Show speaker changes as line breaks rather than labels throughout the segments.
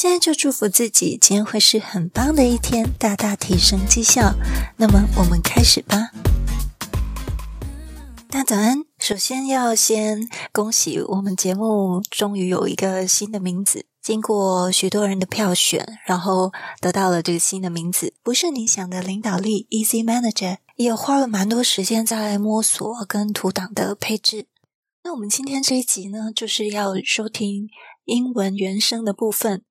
现在就祝福自己，今天会是很棒的一天，大大提升绩效。那么，我们开始吧。大早安！首先要先恭喜我们节目终于有一个新的名字，经过许多人的票选，然后得到了这个新的名字。不是你想的领导力，Easy Manager，也花了蛮多时间在摸索跟图档的配置。那我们今天这一集呢，就是要收听英文原声的部分。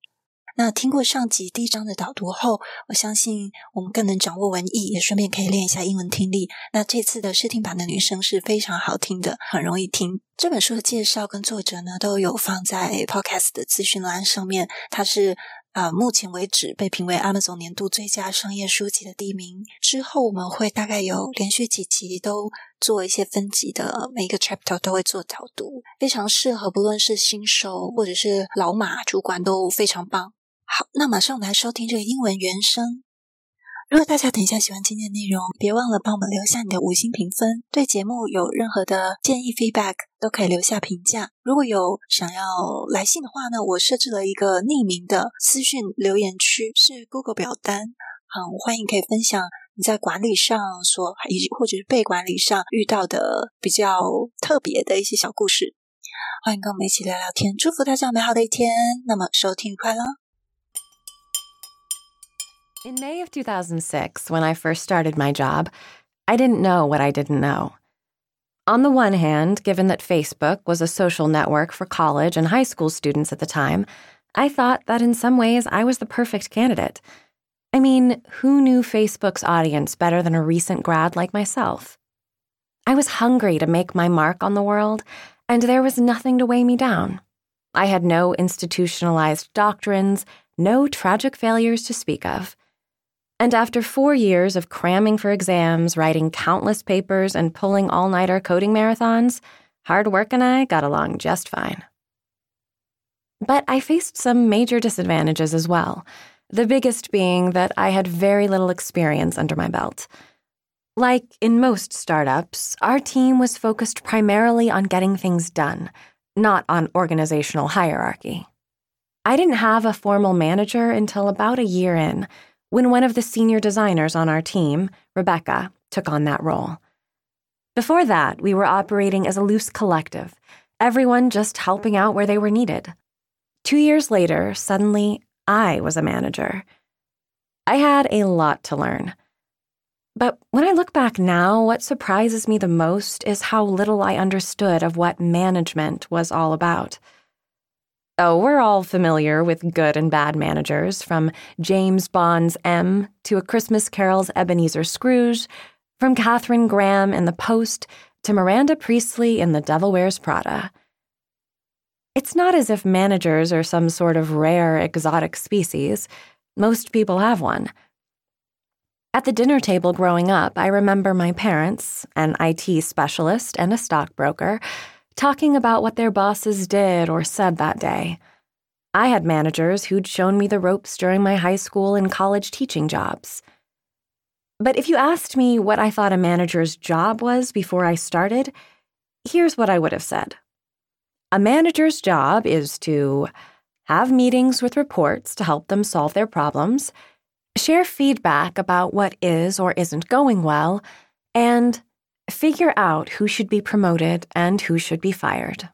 那听过上集第一章的导读后，我相信我们更能掌握文意，也顺便可以练一下英文听力。那这次的试听版的女生是非常好听的，很容易听。这本书的介绍跟作者呢都有放在 Podcast 的资讯栏上面。它是啊，目前为止被评为 Amazon 年度最佳商业书籍的第一名。之后我们会大概有连续几集都做一些分级的，每一个 chapter 都会做导读，非常适合不论是新手或者是老马主管都非常棒。好，那马上我们来收听这个英文原声。如果大家等一下喜欢今天的内容，别忘了帮我们留下你的五星评分。对节目有任何的建议 feedback，都可以留下评价。如果有想要来信的话呢，我设置了一个匿名的私讯留言区，是 Google 表单。好，欢迎可以分享你在管理上所以及或者是被管理上遇到的比较特别的一些小故事。欢迎跟我们一起聊聊天，祝福大家美好的一天。那么收听愉快啦
！In May of 2006, when I first started my job, I didn't know what I didn't know. On the one hand, given that Facebook was a social network for college and high school students at the time, I thought that in some ways I was the perfect candidate. I mean, who knew Facebook's audience better than a recent grad like myself? I was hungry to make my mark on the world, and there was nothing to weigh me down. I had no institutionalized doctrines, no tragic failures to speak of. And after four years of cramming for exams, writing countless papers, and pulling all nighter coding marathons, hard work and I got along just fine. But I faced some major disadvantages as well, the biggest being that I had very little experience under my belt. Like in most startups, our team was focused primarily on getting things done, not on organizational hierarchy. I didn't have a formal manager until about a year in when one of the senior designers on our team, Rebecca, took on that role. Before that, we were operating as a loose collective, everyone just helping out where they were needed. Two years later, suddenly, I was a manager. I had a lot to learn. But when I look back now, what surprises me the most is how little I understood of what management was all about. Oh, we're all familiar with good and bad managers, from James Bond's M to A Christmas Carol's Ebenezer Scrooge, from Katharine Graham in The Post to Miranda Priestly in The Devil Wears Prada. It's not as if managers are some sort of rare exotic species. Most people have one. At the dinner table growing up, I remember my parents, an IT specialist and a stockbroker, talking about what their bosses did or said that day. I had managers who'd shown me the ropes during my high school and college teaching jobs. But if you asked me what I thought a manager's job was before I started, here's what I would have said A manager's job is to have meetings with reports to help them solve their problems, share feedback about what is or isn't going well, and figure out who should be promoted and who should be fired.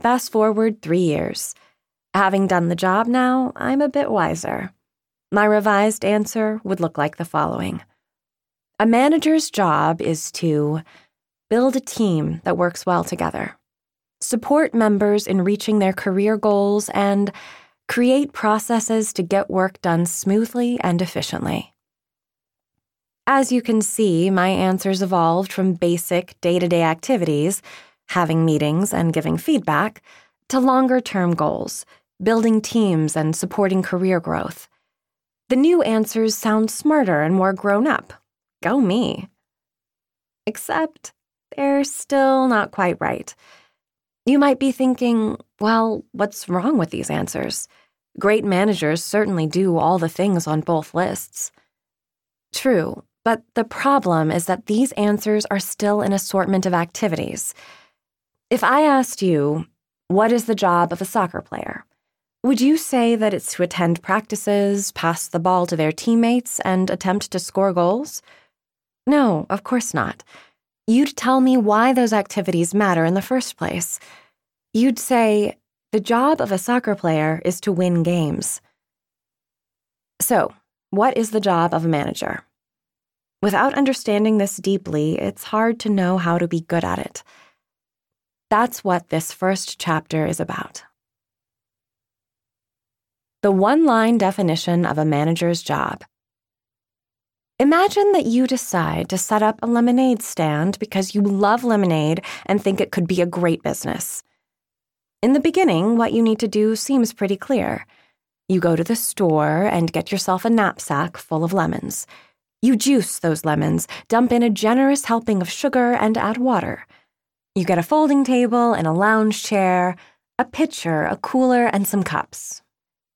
Fast forward three years. Having done the job now, I'm a bit wiser. My revised answer would look like the following A manager's job is to build a team that works well together, support members in reaching their career goals, and create processes to get work done smoothly and efficiently. As you can see, my answers evolved from basic day to day activities, having meetings and giving feedback, to longer term goals, building teams and supporting career growth. The new answers sound smarter and more grown up. Go me. Except they're still not quite right. You might be thinking, well, what's wrong with these answers? Great managers certainly do all the things on both lists. True, but the problem is that these answers are still an assortment of activities. If I asked you, what is the job of a soccer player? Would you say that it's to attend practices, pass the ball to their teammates, and attempt to score goals? No, of course not. You'd tell me why those activities matter in the first place. You'd say, the job of a soccer player is to win games. So, what is the job of a manager? Without understanding this deeply, it's hard to know how to be good at it. That's what this first chapter is about. The one line definition of a manager's job. Imagine that you decide to set up a lemonade stand because you love lemonade and think it could be a great business. In the beginning, what you need to do seems pretty clear. You go to the store and get yourself a knapsack full of lemons. You juice those lemons, dump in a generous helping of sugar, and add water. You get a folding table and a lounge chair, a pitcher, a cooler, and some cups.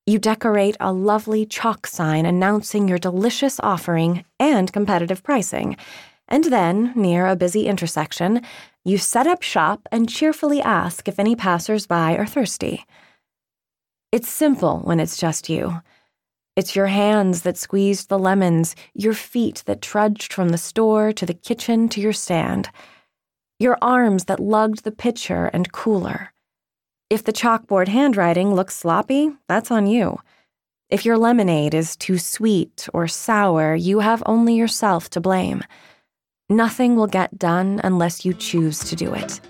You decorate a lovely chalk sign announcing your delicious offering and competitive pricing. And then, near a busy intersection, you set up shop and cheerfully ask if any passersby are thirsty. It's simple when it's just you. It's your hands that squeezed the lemons, your feet that trudged from the store to the kitchen to your stand, your arms that lugged the pitcher and cooler. If the chalkboard handwriting looks sloppy, that's on you. If your lemonade is too sweet or sour, you have only yourself to blame. Nothing will get done unless you choose to do it.